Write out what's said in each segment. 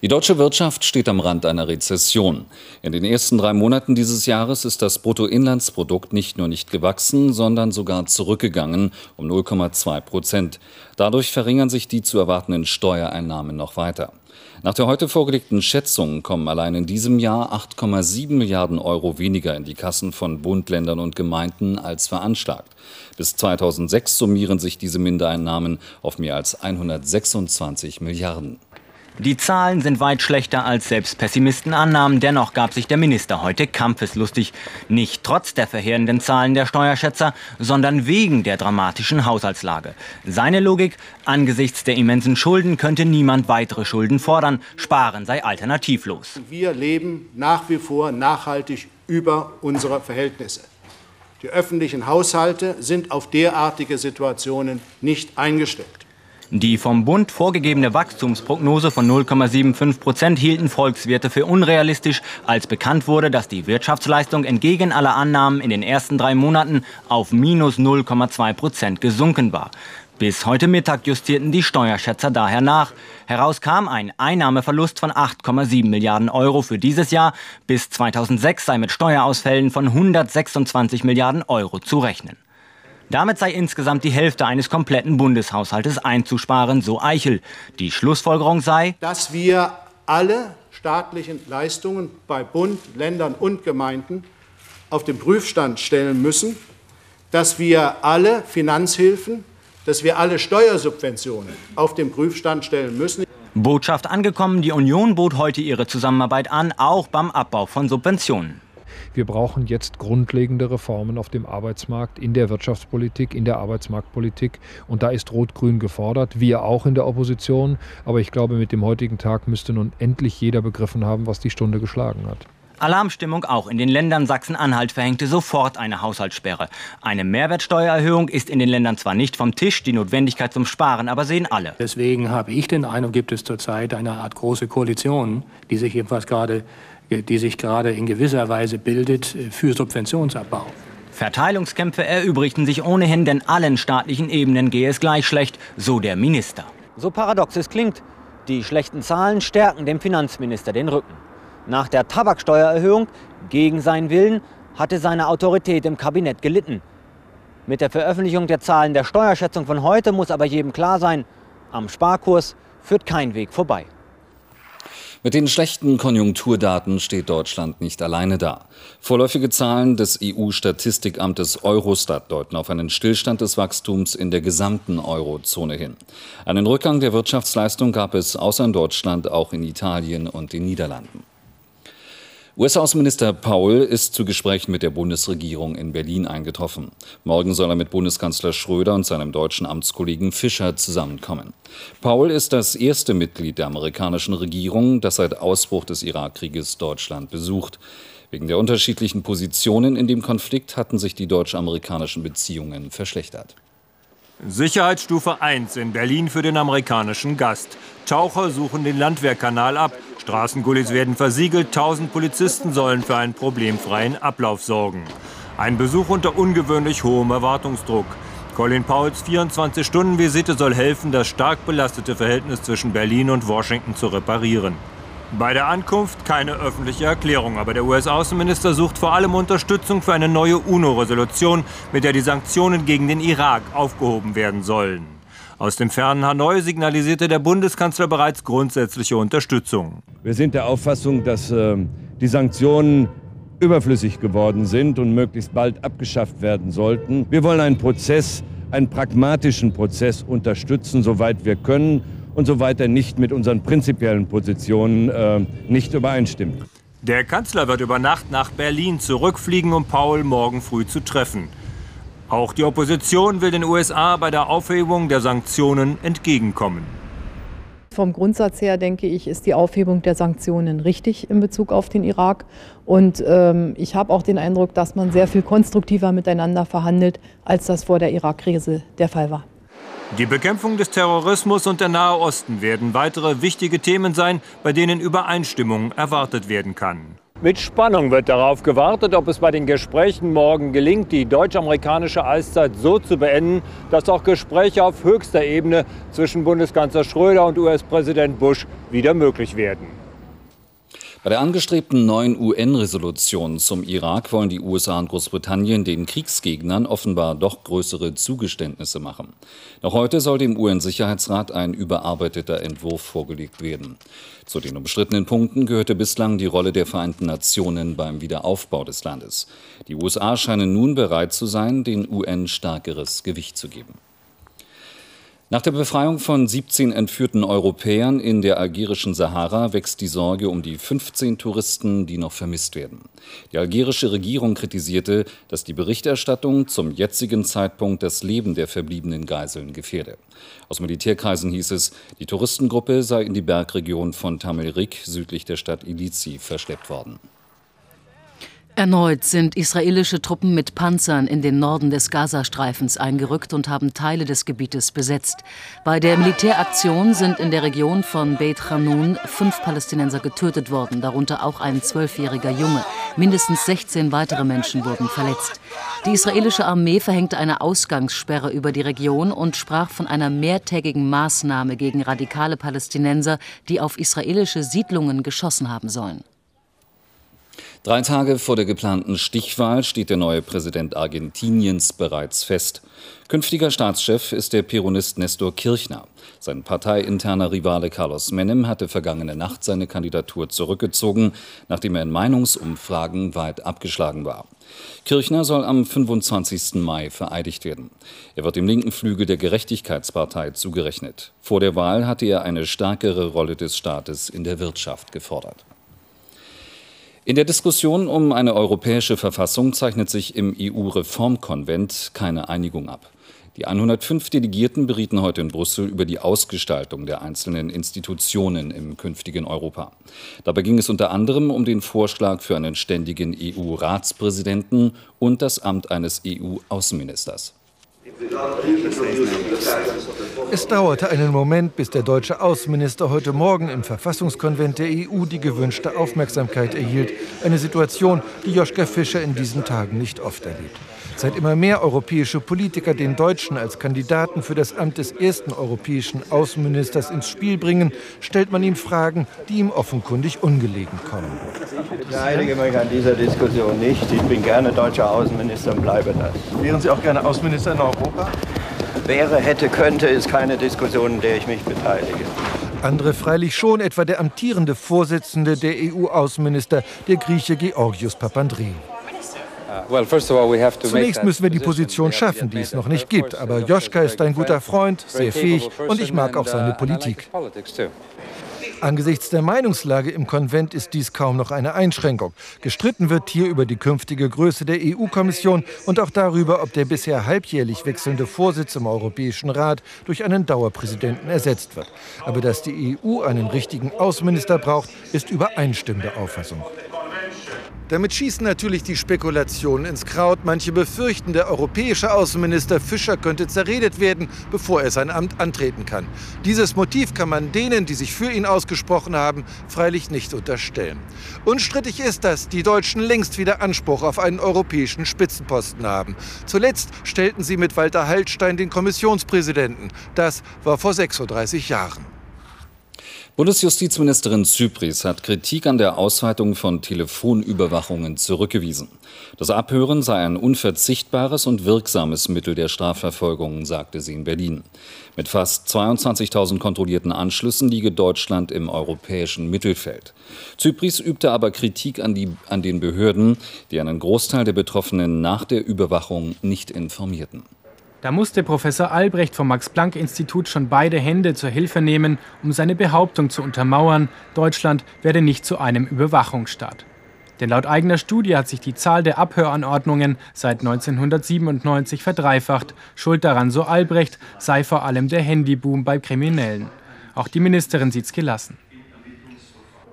Die deutsche Wirtschaft steht am Rand einer Rezession. In den ersten drei Monaten dieses Jahres ist das Bruttoinlandsprodukt nicht nur nicht gewachsen, sondern sogar zurückgegangen um 0,2 Prozent. Dadurch verringern sich die zu erwartenden Steuereinnahmen noch weiter. Nach der heute vorgelegten Schätzung kommen allein in diesem Jahr 8,7 Milliarden Euro weniger in die Kassen von Bund, Ländern und Gemeinden als veranschlagt. Bis 2006 summieren sich diese Mindereinnahmen auf mehr als 126 Milliarden. Die Zahlen sind weit schlechter als selbst Pessimisten annahmen. Dennoch gab sich der Minister heute kampfeslustig. Nicht trotz der verheerenden Zahlen der Steuerschätzer, sondern wegen der dramatischen Haushaltslage. Seine Logik, angesichts der immensen Schulden könnte niemand weitere Schulden fordern. Sparen sei alternativlos. Wir leben nach wie vor nachhaltig über unsere Verhältnisse. Die öffentlichen Haushalte sind auf derartige Situationen nicht eingestellt. Die vom Bund vorgegebene Wachstumsprognose von 0,75 Prozent hielten Volkswirte für unrealistisch, als bekannt wurde, dass die Wirtschaftsleistung entgegen aller Annahmen in den ersten drei Monaten auf minus 0,2 Prozent gesunken war. Bis heute Mittag justierten die Steuerschätzer daher nach. Heraus kam ein Einnahmeverlust von 8,7 Milliarden Euro für dieses Jahr. Bis 2006 sei mit Steuerausfällen von 126 Milliarden Euro zu rechnen. Damit sei insgesamt die Hälfte eines kompletten Bundeshaushaltes einzusparen, so Eichel. Die Schlussfolgerung sei, dass wir alle staatlichen Leistungen bei Bund, Ländern und Gemeinden auf den Prüfstand stellen müssen, dass wir alle Finanzhilfen, dass wir alle Steuersubventionen auf den Prüfstand stellen müssen. Botschaft angekommen, die Union bot heute ihre Zusammenarbeit an, auch beim Abbau von Subventionen. Wir brauchen jetzt grundlegende Reformen auf dem Arbeitsmarkt, in der Wirtschaftspolitik, in der Arbeitsmarktpolitik. Und da ist Rot-Grün gefordert, wir auch in der Opposition. Aber ich glaube, mit dem heutigen Tag müsste nun endlich jeder begriffen haben, was die Stunde geschlagen hat. Alarmstimmung auch in den Ländern Sachsen-Anhalt verhängte sofort eine Haushaltssperre. Eine Mehrwertsteuererhöhung ist in den Ländern zwar nicht vom Tisch, die Notwendigkeit zum Sparen aber sehen alle. Deswegen habe ich den Eindruck, gibt es zurzeit eine Art große Koalition, die sich jedenfalls gerade die sich gerade in gewisser Weise bildet äh, für Subventionsabbau. Verteilungskämpfe erübrigten sich ohnehin, denn allen staatlichen Ebenen gehe es gleich schlecht, so der Minister. So paradox es klingt, die schlechten Zahlen stärken dem Finanzminister den Rücken. Nach der Tabaksteuererhöhung, gegen seinen Willen, hatte seine Autorität im Kabinett gelitten. Mit der Veröffentlichung der Zahlen der Steuerschätzung von heute muss aber jedem klar sein, am Sparkurs führt kein Weg vorbei. Mit den schlechten Konjunkturdaten steht Deutschland nicht alleine da. Vorläufige Zahlen des EU-Statistikamtes Eurostat deuten auf einen Stillstand des Wachstums in der gesamten Eurozone hin. Einen Rückgang der Wirtschaftsleistung gab es außer in Deutschland auch in Italien und den Niederlanden. US-Außenminister Paul ist zu Gesprächen mit der Bundesregierung in Berlin eingetroffen. Morgen soll er mit Bundeskanzler Schröder und seinem deutschen Amtskollegen Fischer zusammenkommen. Paul ist das erste Mitglied der amerikanischen Regierung, das seit Ausbruch des Irakkrieges Deutschland besucht. Wegen der unterschiedlichen Positionen in dem Konflikt hatten sich die deutsch-amerikanischen Beziehungen verschlechtert. Sicherheitsstufe 1 in Berlin für den amerikanischen Gast. Taucher suchen den Landwehrkanal ab. Straßengullis werden versiegelt, 1000 Polizisten sollen für einen problemfreien Ablauf sorgen. Ein Besuch unter ungewöhnlich hohem Erwartungsdruck. Colin Pauls 24-Stunden-Visite soll helfen, das stark belastete Verhältnis zwischen Berlin und Washington zu reparieren. Bei der Ankunft keine öffentliche Erklärung, aber der US-Außenminister sucht vor allem Unterstützung für eine neue UNO-Resolution, mit der die Sanktionen gegen den Irak aufgehoben werden sollen. Aus dem fernen Hanoi signalisierte der Bundeskanzler bereits grundsätzliche Unterstützung. Wir sind der Auffassung, dass äh, die Sanktionen überflüssig geworden sind und möglichst bald abgeschafft werden sollten. Wir wollen einen Prozess, einen pragmatischen Prozess unterstützen, soweit wir können und soweit er nicht mit unseren prinzipiellen Positionen äh, nicht übereinstimmt. Der Kanzler wird über Nacht nach Berlin zurückfliegen, um Paul morgen früh zu treffen. Auch die Opposition will den USA bei der Aufhebung der Sanktionen entgegenkommen. Vom Grundsatz her denke ich, ist die Aufhebung der Sanktionen richtig in Bezug auf den Irak. Und ähm, ich habe auch den Eindruck, dass man sehr viel konstruktiver miteinander verhandelt, als das vor der Irak-Krise der Fall war. Die Bekämpfung des Terrorismus und der Nahe Osten werden weitere wichtige Themen sein, bei denen Übereinstimmung erwartet werden kann. Mit Spannung wird darauf gewartet, ob es bei den Gesprächen morgen gelingt, die deutsch-amerikanische Eiszeit so zu beenden, dass auch Gespräche auf höchster Ebene zwischen Bundeskanzler Schröder und US-Präsident Bush wieder möglich werden. Bei der angestrebten neuen UN-Resolution zum Irak wollen die USA und Großbritannien den Kriegsgegnern offenbar doch größere Zugeständnisse machen. Noch heute soll dem UN-Sicherheitsrat ein überarbeiteter Entwurf vorgelegt werden. Zu den umstrittenen Punkten gehörte bislang die Rolle der Vereinten Nationen beim Wiederaufbau des Landes. Die USA scheinen nun bereit zu sein, den UN stärkeres Gewicht zu geben. Nach der Befreiung von 17 entführten Europäern in der algerischen Sahara wächst die Sorge um die 15 Touristen, die noch vermisst werden. Die algerische Regierung kritisierte, dass die Berichterstattung zum jetzigen Zeitpunkt das Leben der verbliebenen Geiseln gefährde. Aus Militärkreisen hieß es, die Touristengruppe sei in die Bergregion von Tamelrik südlich der Stadt Ilizi verschleppt worden. Erneut sind israelische Truppen mit Panzern in den Norden des Gazastreifens eingerückt und haben Teile des Gebietes besetzt. Bei der Militäraktion sind in der Region von Beit Hanun fünf Palästinenser getötet worden, darunter auch ein zwölfjähriger Junge. Mindestens 16 weitere Menschen wurden verletzt. Die israelische Armee verhängte eine Ausgangssperre über die Region und sprach von einer mehrtägigen Maßnahme gegen radikale Palästinenser, die auf israelische Siedlungen geschossen haben sollen. Drei Tage vor der geplanten Stichwahl steht der neue Präsident Argentiniens bereits fest. Künftiger Staatschef ist der Peronist Nestor Kirchner. Sein parteiinterner Rivale Carlos Menem hatte vergangene Nacht seine Kandidatur zurückgezogen, nachdem er in Meinungsumfragen weit abgeschlagen war. Kirchner soll am 25. Mai vereidigt werden. Er wird dem linken Flügel der Gerechtigkeitspartei zugerechnet. Vor der Wahl hatte er eine stärkere Rolle des Staates in der Wirtschaft gefordert. In der Diskussion um eine europäische Verfassung zeichnet sich im EU-Reformkonvent keine Einigung ab. Die 105 Delegierten berieten heute in Brüssel über die Ausgestaltung der einzelnen Institutionen im künftigen Europa. Dabei ging es unter anderem um den Vorschlag für einen ständigen EU-Ratspräsidenten und das Amt eines EU-Außenministers. Es dauerte einen Moment, bis der deutsche Außenminister heute Morgen im Verfassungskonvent der EU die gewünschte Aufmerksamkeit erhielt. Eine Situation, die Joschka Fischer in diesen Tagen nicht oft erlebt. Seit immer mehr europäische Politiker den Deutschen als Kandidaten für das Amt des ersten europäischen Außenministers ins Spiel bringen, stellt man ihm Fragen, die ihm offenkundig ungelegen kommen. Ich beteilige mich an dieser Diskussion nicht. Ich bin gerne deutscher Außenminister und bleibe das. Wären Sie auch gerne Außenminister in Europa? Wäre, hätte, könnte, ist keine Diskussion, in der ich mich beteilige. Andere freilich schon, etwa der amtierende Vorsitzende der EU-Außenminister, der Grieche Georgios Papandreou. Zunächst müssen wir die Position schaffen, die es noch nicht gibt. Aber Joschka ist ein guter Freund, sehr fähig und ich mag auch seine Politik. Angesichts der Meinungslage im Konvent ist dies kaum noch eine Einschränkung. Gestritten wird hier über die künftige Größe der EU-Kommission und auch darüber, ob der bisher halbjährlich wechselnde Vorsitz im Europäischen Rat durch einen Dauerpräsidenten ersetzt wird. Aber dass die EU einen richtigen Außenminister braucht, ist übereinstimmende Auffassung. Damit schießen natürlich die Spekulationen ins Kraut. Manche befürchten, der europäische Außenminister Fischer könnte zerredet werden, bevor er sein Amt antreten kann. Dieses Motiv kann man denen, die sich für ihn ausgesprochen haben, freilich nicht unterstellen. Unstrittig ist, dass die Deutschen längst wieder Anspruch auf einen europäischen Spitzenposten haben. Zuletzt stellten sie mit Walter Hallstein den Kommissionspräsidenten. Das war vor 36 Jahren. Bundesjustizministerin Zypris hat Kritik an der Ausweitung von Telefonüberwachungen zurückgewiesen. Das Abhören sei ein unverzichtbares und wirksames Mittel der Strafverfolgung, sagte sie in Berlin. Mit fast 22.000 kontrollierten Anschlüssen liege Deutschland im europäischen Mittelfeld. Zypris übte aber Kritik an, die, an den Behörden, die einen Großteil der Betroffenen nach der Überwachung nicht informierten. Da musste Professor Albrecht vom Max-Planck-Institut schon beide Hände zur Hilfe nehmen, um seine Behauptung zu untermauern, Deutschland werde nicht zu einem Überwachungsstaat. Denn laut eigener Studie hat sich die Zahl der Abhöranordnungen seit 1997 verdreifacht. Schuld daran, so Albrecht, sei vor allem der Handyboom bei Kriminellen. Auch die Ministerin sieht's gelassen.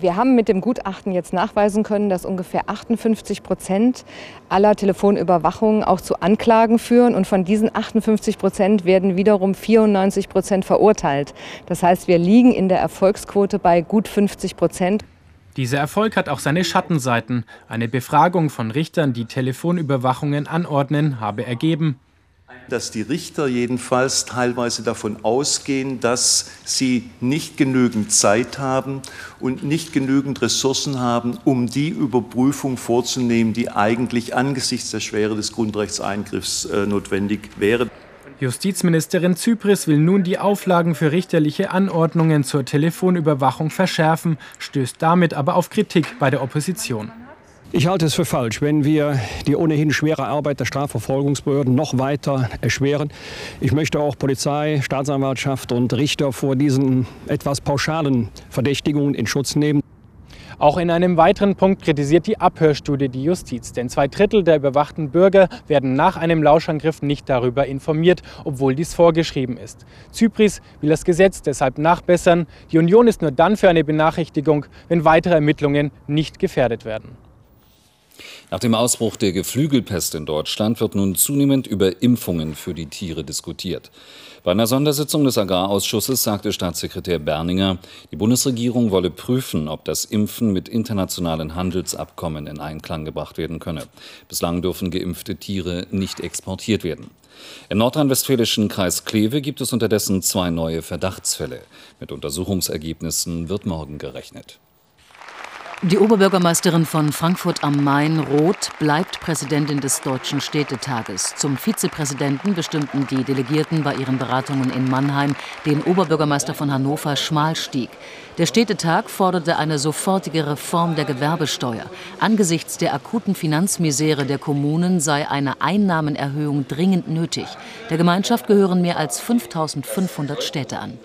Wir haben mit dem Gutachten jetzt nachweisen können, dass ungefähr 58 Prozent aller Telefonüberwachungen auch zu Anklagen führen. Und von diesen 58 Prozent werden wiederum 94 Prozent verurteilt. Das heißt, wir liegen in der Erfolgsquote bei gut 50 Prozent. Dieser Erfolg hat auch seine Schattenseiten. Eine Befragung von Richtern, die Telefonüberwachungen anordnen, habe ergeben, dass die Richter jedenfalls teilweise davon ausgehen, dass sie nicht genügend Zeit haben und nicht genügend Ressourcen haben, um die Überprüfung vorzunehmen, die eigentlich angesichts der Schwere des Grundrechtseingriffs äh, notwendig wäre. Justizministerin Zypris will nun die Auflagen für richterliche Anordnungen zur Telefonüberwachung verschärfen, stößt damit aber auf Kritik bei der Opposition. Ich halte es für falsch, wenn wir die ohnehin schwere Arbeit der Strafverfolgungsbehörden noch weiter erschweren. Ich möchte auch Polizei, Staatsanwaltschaft und Richter vor diesen etwas pauschalen Verdächtigungen in Schutz nehmen. Auch in einem weiteren Punkt kritisiert die Abhörstudie die Justiz, denn zwei Drittel der überwachten Bürger werden nach einem Lauschangriff nicht darüber informiert, obwohl dies vorgeschrieben ist. Zypris will das Gesetz deshalb nachbessern. Die Union ist nur dann für eine Benachrichtigung, wenn weitere Ermittlungen nicht gefährdet werden. Nach dem Ausbruch der Geflügelpest in Deutschland wird nun zunehmend über Impfungen für die Tiere diskutiert. Bei einer Sondersitzung des Agrarausschusses sagte Staatssekretär Berninger, die Bundesregierung wolle prüfen, ob das Impfen mit internationalen Handelsabkommen in Einklang gebracht werden könne. Bislang dürfen geimpfte Tiere nicht exportiert werden. Im nordrhein-westfälischen Kreis Kleve gibt es unterdessen zwei neue Verdachtsfälle. Mit Untersuchungsergebnissen wird morgen gerechnet. Die Oberbürgermeisterin von Frankfurt am Main, Roth, bleibt Präsidentin des Deutschen Städtetages. Zum Vizepräsidenten bestimmten die Delegierten bei ihren Beratungen in Mannheim den Oberbürgermeister von Hannover, Schmalstieg. Der Städtetag forderte eine sofortige Reform der Gewerbesteuer. Angesichts der akuten Finanzmisere der Kommunen sei eine Einnahmenerhöhung dringend nötig. Der Gemeinschaft gehören mehr als 5500 Städte an.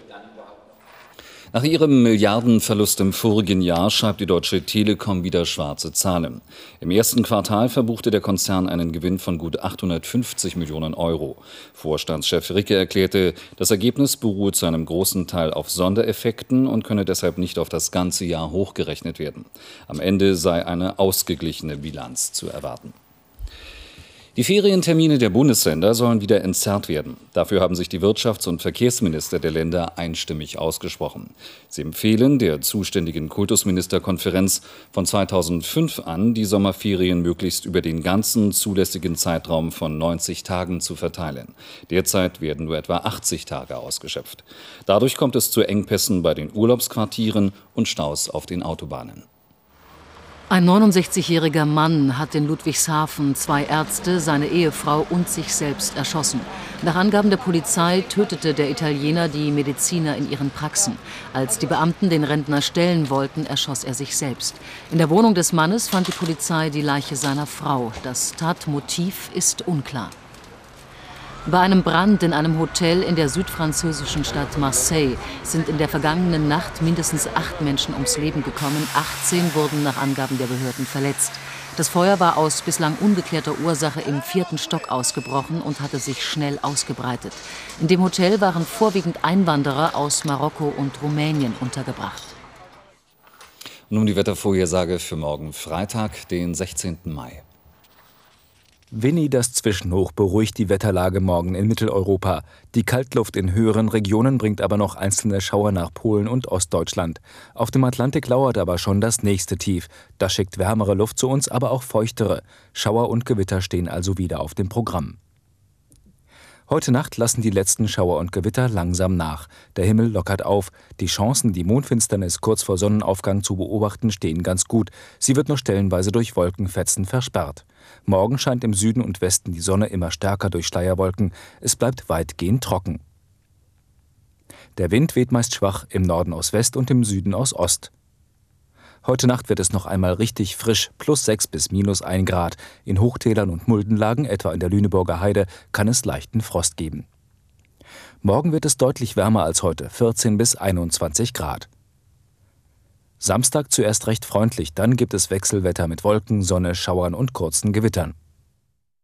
Nach ihrem Milliardenverlust im vorigen Jahr schreibt die Deutsche Telekom wieder schwarze Zahlen. Im ersten Quartal verbuchte der Konzern einen Gewinn von gut 850 Millionen Euro. Vorstandschef Ricke erklärte, das Ergebnis beruhe zu einem großen Teil auf Sondereffekten und könne deshalb nicht auf das ganze Jahr hochgerechnet werden. Am Ende sei eine ausgeglichene Bilanz zu erwarten. Die Ferientermine der Bundesländer sollen wieder entzerrt werden. Dafür haben sich die Wirtschafts- und Verkehrsminister der Länder einstimmig ausgesprochen. Sie empfehlen der zuständigen Kultusministerkonferenz von 2005 an, die Sommerferien möglichst über den ganzen zulässigen Zeitraum von 90 Tagen zu verteilen. Derzeit werden nur etwa 80 Tage ausgeschöpft. Dadurch kommt es zu Engpässen bei den Urlaubsquartieren und Staus auf den Autobahnen. Ein 69-jähriger Mann hat in Ludwigshafen zwei Ärzte, seine Ehefrau und sich selbst erschossen. Nach Angaben der Polizei tötete der Italiener die Mediziner in ihren Praxen. Als die Beamten den Rentner stellen wollten, erschoss er sich selbst. In der Wohnung des Mannes fand die Polizei die Leiche seiner Frau. Das Tatmotiv ist unklar. Bei einem Brand in einem Hotel in der südfranzösischen Stadt Marseille sind in der vergangenen Nacht mindestens acht Menschen ums Leben gekommen. 18 wurden nach Angaben der Behörden verletzt. Das Feuer war aus bislang ungeklärter Ursache im vierten Stock ausgebrochen und hatte sich schnell ausgebreitet. In dem Hotel waren vorwiegend Einwanderer aus Marokko und Rumänien untergebracht. Nun die Wettervorhersage für morgen Freitag, den 16. Mai. Winnie, das Zwischenhoch, beruhigt die Wetterlage morgen in Mitteleuropa. Die Kaltluft in höheren Regionen bringt aber noch einzelne Schauer nach Polen und Ostdeutschland. Auf dem Atlantik lauert aber schon das nächste Tief. Das schickt wärmere Luft zu uns, aber auch feuchtere. Schauer und Gewitter stehen also wieder auf dem Programm. Heute Nacht lassen die letzten Schauer und Gewitter langsam nach. Der Himmel lockert auf. Die Chancen, die Mondfinsternis kurz vor Sonnenaufgang zu beobachten, stehen ganz gut. Sie wird nur stellenweise durch Wolkenfetzen versperrt. Morgen scheint im Süden und Westen die Sonne immer stärker durch Schleierwolken. Es bleibt weitgehend trocken. Der Wind weht meist schwach, im Norden aus West und im Süden aus Ost. Heute Nacht wird es noch einmal richtig frisch, plus 6 bis minus 1 Grad. In Hochtälern und Muldenlagen, etwa in der Lüneburger Heide, kann es leichten Frost geben. Morgen wird es deutlich wärmer als heute, 14 bis 21 Grad. Samstag zuerst recht freundlich, dann gibt es Wechselwetter mit Wolken, Sonne, Schauern und kurzen Gewittern.